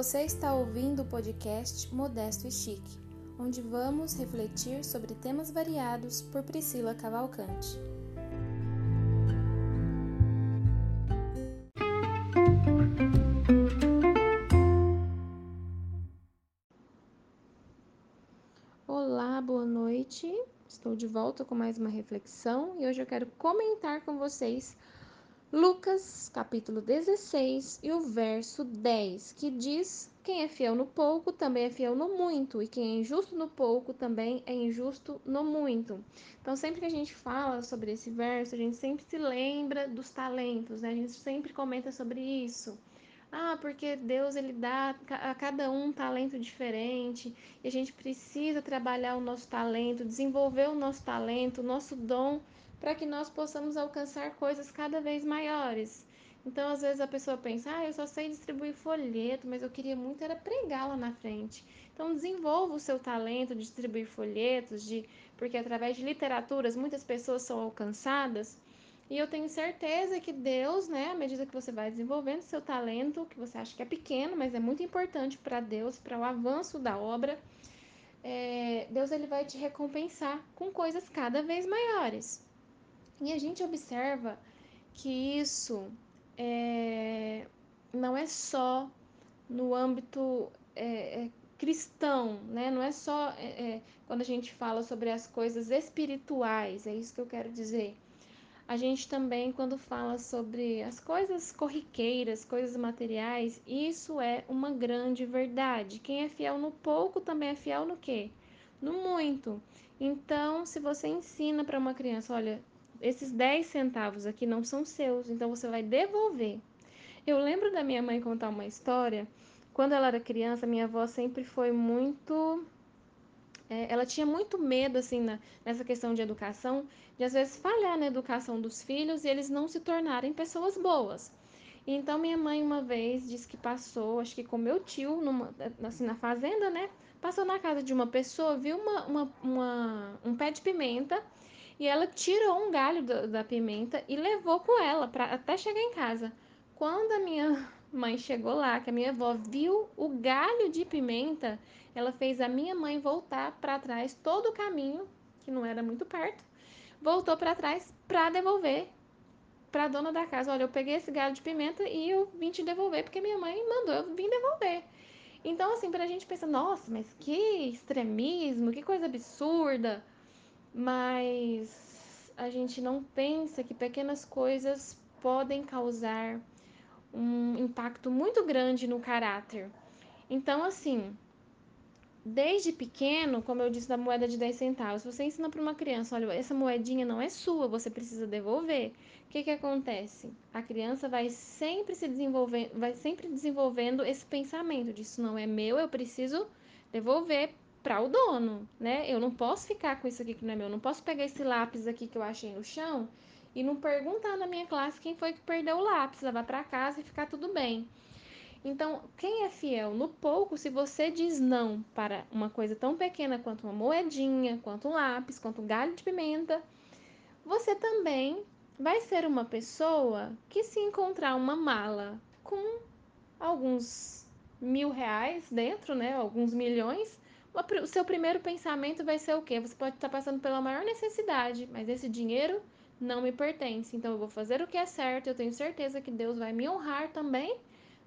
Você está ouvindo o podcast Modesto e Chique, onde vamos refletir sobre temas variados por Priscila Cavalcante. Olá, boa noite. Estou de volta com mais uma reflexão e hoje eu quero comentar com vocês Lucas, capítulo 16 e o verso 10, que diz: Quem é fiel no pouco também é fiel no muito, e quem é injusto no pouco também é injusto no muito. Então, sempre que a gente fala sobre esse verso, a gente sempre se lembra dos talentos, né? A gente sempre comenta sobre isso. Ah, porque Deus ele dá a cada um um talento diferente e a gente precisa trabalhar o nosso talento, desenvolver o nosso talento, o nosso dom para que nós possamos alcançar coisas cada vez maiores. Então, às vezes a pessoa pensa: "Ah, eu só sei distribuir folheto, mas eu queria muito era pregar lá na frente". Então, desenvolva o seu talento de distribuir folhetos, de porque através de literaturas muitas pessoas são alcançadas. E eu tenho certeza que Deus, né, à medida que você vai desenvolvendo seu talento, que você acha que é pequeno, mas é muito importante para Deus, para o avanço da obra, é, Deus ele vai te recompensar com coisas cada vez maiores. E a gente observa que isso é, não é só no âmbito é, é, cristão, né? Não é só é, é, quando a gente fala sobre as coisas espirituais, é isso que eu quero dizer. A gente também, quando fala sobre as coisas corriqueiras, coisas materiais, isso é uma grande verdade. Quem é fiel no pouco também é fiel no quê? No muito. Então, se você ensina para uma criança, olha, esses 10 centavos aqui não são seus, então você vai devolver. Eu lembro da minha mãe contar uma história. Quando ela era criança, minha avó sempre foi muito. É, ela tinha muito medo, assim, na, nessa questão de educação, de às vezes falhar na educação dos filhos e eles não se tornarem pessoas boas. Então, minha mãe uma vez disse que passou, acho que com meu tio, numa, assim, na fazenda, né? Passou na casa de uma pessoa, viu uma, uma, uma um pé de pimenta e ela tirou um galho da, da pimenta e levou com ela para até chegar em casa. Quando a minha mãe chegou lá, que a minha avó viu o galho de pimenta, ela fez a minha mãe voltar para trás todo o caminho, que não era muito perto, voltou para trás para devolver para a dona da casa. Olha, eu peguei esse galho de pimenta e eu vim te devolver porque minha mãe mandou eu vim devolver. Então, assim, para a gente pensar, nossa, mas que extremismo, que coisa absurda mas a gente não pensa que pequenas coisas podem causar um impacto muito grande no caráter. Então, assim, desde pequeno, como eu disse da moeda de 10 centavos, você ensina para uma criança, olha, essa moedinha não é sua, você precisa devolver. O que que acontece? A criança vai sempre se desenvolvendo, vai sempre desenvolvendo esse pensamento de isso não é meu, eu preciso devolver para o dono, né? Eu não posso ficar com isso aqui que não é meu, eu não posso pegar esse lápis aqui que eu achei no chão e não perguntar na minha classe quem foi que perdeu o lápis, levar para casa e ficar tudo bem. Então, quem é fiel no pouco, se você diz não para uma coisa tão pequena quanto uma moedinha, quanto um lápis, quanto um galho de pimenta, você também vai ser uma pessoa que se encontrar uma mala com alguns mil reais dentro, né, alguns milhões, o seu primeiro pensamento vai ser o quê? Você pode estar passando pela maior necessidade, mas esse dinheiro não me pertence. Então eu vou fazer o que é certo, eu tenho certeza que Deus vai me honrar também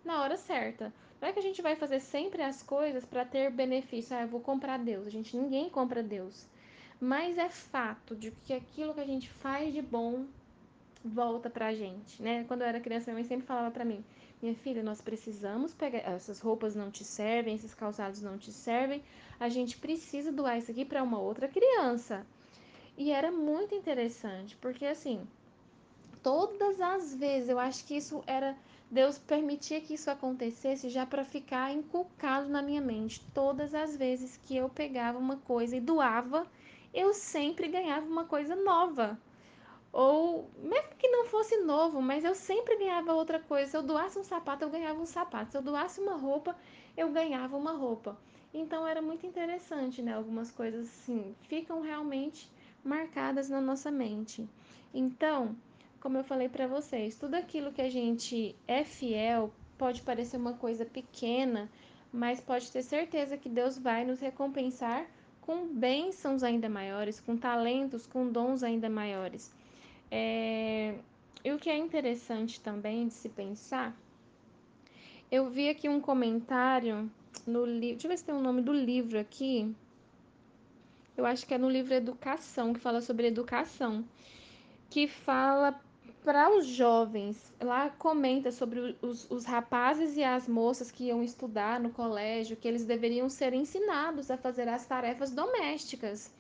na hora certa. Não é que a gente vai fazer sempre as coisas para ter benefício. Ah, eu vou comprar Deus. A gente ninguém compra Deus. Mas é fato de que aquilo que a gente faz de bom volta pra gente, né? Quando eu era criança, minha mãe sempre falava para mim: minha filha, nós precisamos pegar. Essas roupas não te servem, esses calçados não te servem. A gente precisa doar isso aqui para uma outra criança. E era muito interessante, porque assim, todas as vezes, eu acho que isso era. Deus permitia que isso acontecesse já para ficar inculcado na minha mente. Todas as vezes que eu pegava uma coisa e doava, eu sempre ganhava uma coisa nova. Ou mesmo que não fosse novo, mas eu sempre ganhava outra coisa. Se eu doasse um sapato, eu ganhava um sapato. Se eu doasse uma roupa, eu ganhava uma roupa. Então era muito interessante, né? Algumas coisas assim ficam realmente marcadas na nossa mente. Então, como eu falei para vocês, tudo aquilo que a gente é fiel pode parecer uma coisa pequena, mas pode ter certeza que Deus vai nos recompensar com bênçãos ainda maiores, com talentos, com dons ainda maiores. É... E o que é interessante também de se pensar, eu vi aqui um comentário no livro, deixa eu ver se tem o nome do livro aqui. Eu acho que é no livro Educação, que fala sobre educação, que fala para os jovens. Lá comenta sobre os, os rapazes e as moças que iam estudar no colégio, que eles deveriam ser ensinados a fazer as tarefas domésticas.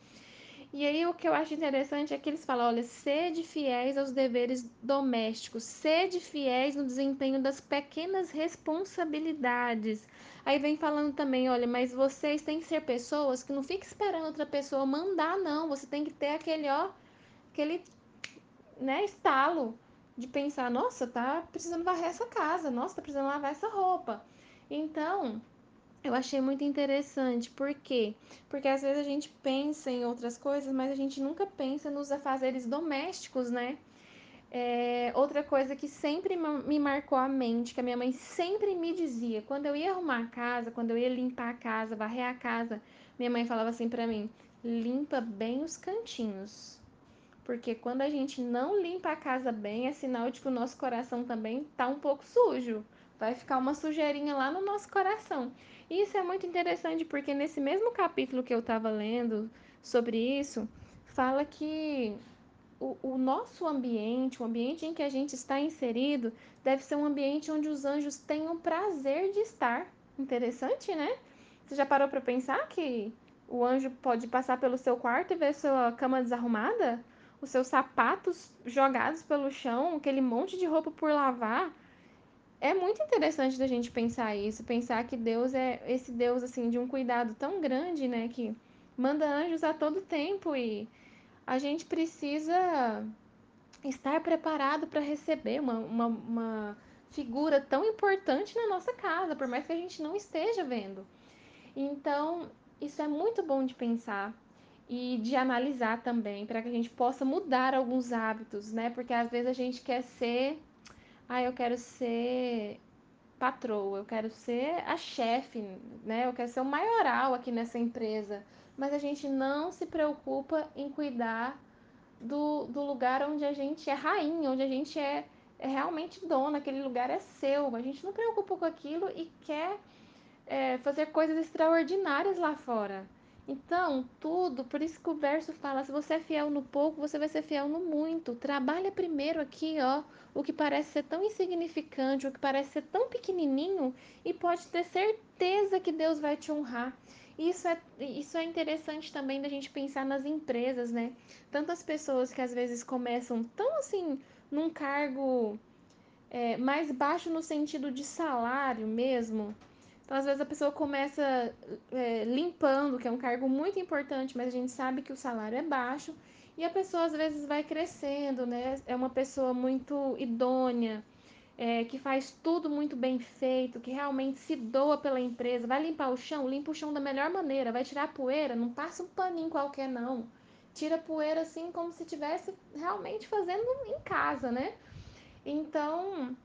E aí o que eu acho interessante é que eles falam, olha, sede fiéis aos deveres domésticos, sede fiéis no desempenho das pequenas responsabilidades. Aí vem falando também, olha, mas vocês têm que ser pessoas que não fiquem esperando outra pessoa mandar, não. Você tem que ter aquele, ó, aquele, né, estalo de pensar, nossa, tá precisando varrer essa casa, nossa, tá precisando lavar essa roupa. Então, eu achei muito interessante, por quê? Porque às vezes a gente pensa em outras coisas, mas a gente nunca pensa nos afazeres domésticos, né? É, outra coisa que sempre me marcou a mente, que a minha mãe sempre me dizia, quando eu ia arrumar a casa, quando eu ia limpar a casa, varrer a casa, minha mãe falava assim para mim: limpa bem os cantinhos. Porque quando a gente não limpa a casa bem, é sinal de que o nosso coração também tá um pouco sujo. Vai ficar uma sujeirinha lá no nosso coração. E isso é muito interessante porque nesse mesmo capítulo que eu estava lendo sobre isso, fala que o, o, nosso ambiente, o ambiente em que a gente está inserido, deve ser um ambiente onde os anjos tenham prazer de estar. Interessante, né? Você já parou para pensar que o anjo pode passar pelo seu quarto e ver sua cama desarrumada? os seus sapatos jogados pelo chão, aquele monte de roupa por lavar. É muito interessante da gente pensar isso, pensar que Deus é esse Deus assim de um cuidado tão grande, né, que manda anjos a todo tempo e a gente precisa estar preparado para receber uma, uma, uma figura tão importante na nossa casa, por mais que a gente não esteja vendo. Então, isso é muito bom de pensar e de analisar também, para que a gente possa mudar alguns hábitos, né? Porque às vezes a gente quer ser, ah, eu quero ser patroa, eu quero ser a chefe, né? Eu quero ser o maioral aqui nessa empresa, mas a gente não se preocupa em cuidar do, do lugar onde a gente é rainha, onde a gente é, é realmente dona, aquele lugar é seu. A gente não preocupa com aquilo e quer é, fazer coisas extraordinárias lá fora. Então, tudo, por isso que o verso fala: se você é fiel no pouco, você vai ser fiel no muito. Trabalha primeiro aqui, ó, o que parece ser tão insignificante, o que parece ser tão pequenininho, e pode ter certeza que Deus vai te honrar. Isso é, isso é interessante também da gente pensar nas empresas, né? Tantas pessoas que às vezes começam tão assim, num cargo é, mais baixo no sentido de salário mesmo, então, às vezes, a pessoa começa é, limpando, que é um cargo muito importante, mas a gente sabe que o salário é baixo, e a pessoa, às vezes, vai crescendo, né? É uma pessoa muito idônea, é, que faz tudo muito bem feito, que realmente se doa pela empresa. Vai limpar o chão? Limpa o chão da melhor maneira. Vai tirar a poeira? Não passa um paninho qualquer, não. Tira a poeira assim, como se estivesse realmente fazendo em casa, né? Então,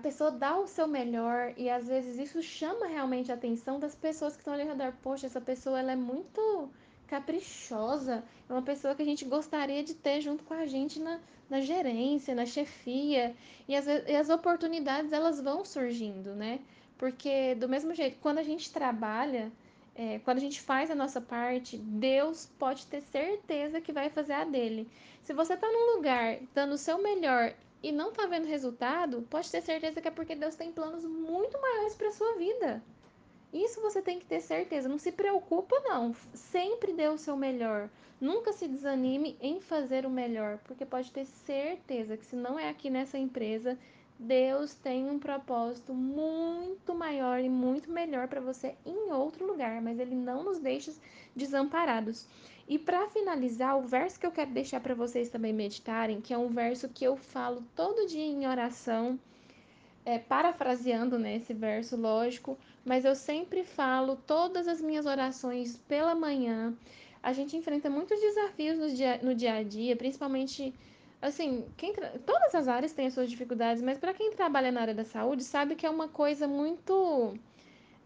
pessoa dá o seu melhor e às vezes isso chama realmente a atenção das pessoas que estão ali ao redor. Poxa, essa pessoa ela é muito caprichosa, é uma pessoa que a gente gostaria de ter junto com a gente na, na gerência, na chefia. E as, e as oportunidades elas vão surgindo, né? Porque do mesmo jeito, quando a gente trabalha, é, quando a gente faz a nossa parte, Deus pode ter certeza que vai fazer a dele. Se você está num lugar dando o seu melhor e não tá vendo resultado, pode ter certeza que é porque Deus tem planos muito maiores para sua vida. Isso você tem que ter certeza. Não se preocupa, não. Sempre dê o seu melhor. Nunca se desanime em fazer o melhor, porque pode ter certeza que se não é aqui nessa empresa, Deus tem um propósito muito maior e muito melhor para você em outro lugar, mas Ele não nos deixa desamparados. E para finalizar, o verso que eu quero deixar para vocês também meditarem, que é um verso que eu falo todo dia em oração, é, parafraseando né, esse verso, lógico, mas eu sempre falo todas as minhas orações pela manhã. A gente enfrenta muitos desafios no dia, no dia a dia, principalmente assim, quem todas as áreas têm as suas dificuldades, mas para quem trabalha na área da saúde, sabe que é uma coisa muito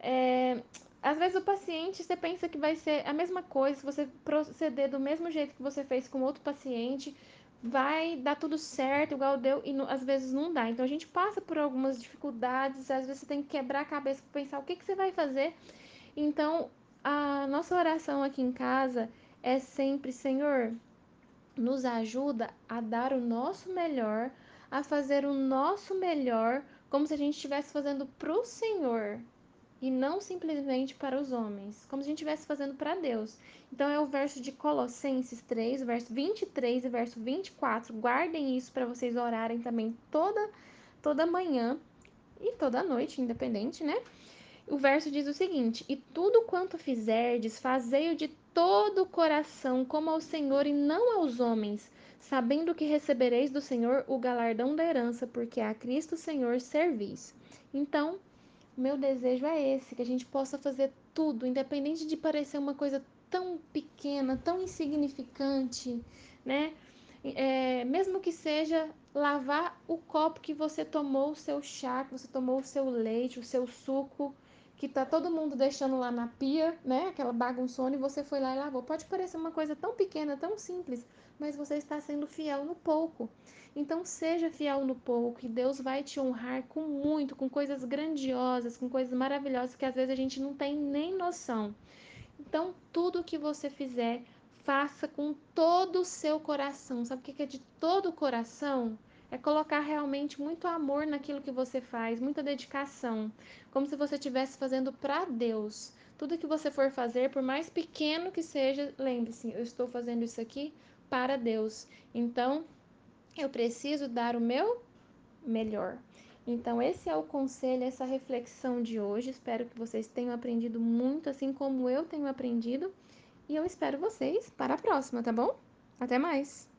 é, às vezes o paciente, você pensa que vai ser a mesma coisa, se você proceder do mesmo jeito que você fez com outro paciente, vai dar tudo certo, igual deu, e às vezes não dá. Então a gente passa por algumas dificuldades, às vezes você tem que quebrar a cabeça para pensar o que, que você vai fazer. Então a nossa oração aqui em casa é sempre, Senhor, nos ajuda a dar o nosso melhor, a fazer o nosso melhor, como se a gente estivesse fazendo para o Senhor, e não simplesmente para os homens, como se a gente estivesse fazendo para Deus. Então é o verso de Colossenses 3, verso 23 e verso 24. Guardem isso para vocês orarem também toda toda manhã e toda noite, independente, né? O verso diz o seguinte: E tudo quanto fizerdes, fazei-o de todo o coração, como ao Senhor e não aos homens, sabendo que recebereis do Senhor o galardão da herança, porque a Cristo Senhor servis. Então, meu desejo é esse, que a gente possa fazer tudo, independente de parecer uma coisa tão pequena, tão insignificante, né? É, mesmo que seja lavar o copo que você tomou o seu chá, que você tomou o seu leite, o seu suco, que tá todo mundo deixando lá na pia, né? Aquela bagunçona e você foi lá e lavou. Pode parecer uma coisa tão pequena, tão simples, mas você está sendo fiel no pouco. Então seja fiel no pouco e Deus vai te honrar com muito, com coisas grandiosas, com coisas maravilhosas que às vezes a gente não tem nem noção. Então tudo que você fizer, faça com todo o seu coração. Sabe o que é de todo o coração? É colocar realmente muito amor naquilo que você faz, muita dedicação, como se você estivesse fazendo para Deus. Tudo que você for fazer, por mais pequeno que seja, lembre-se, eu estou fazendo isso aqui para Deus. Então, eu preciso dar o meu melhor. Então, esse é o conselho, essa reflexão de hoje. Espero que vocês tenham aprendido muito, assim como eu tenho aprendido. E eu espero vocês para a próxima, tá bom? Até mais!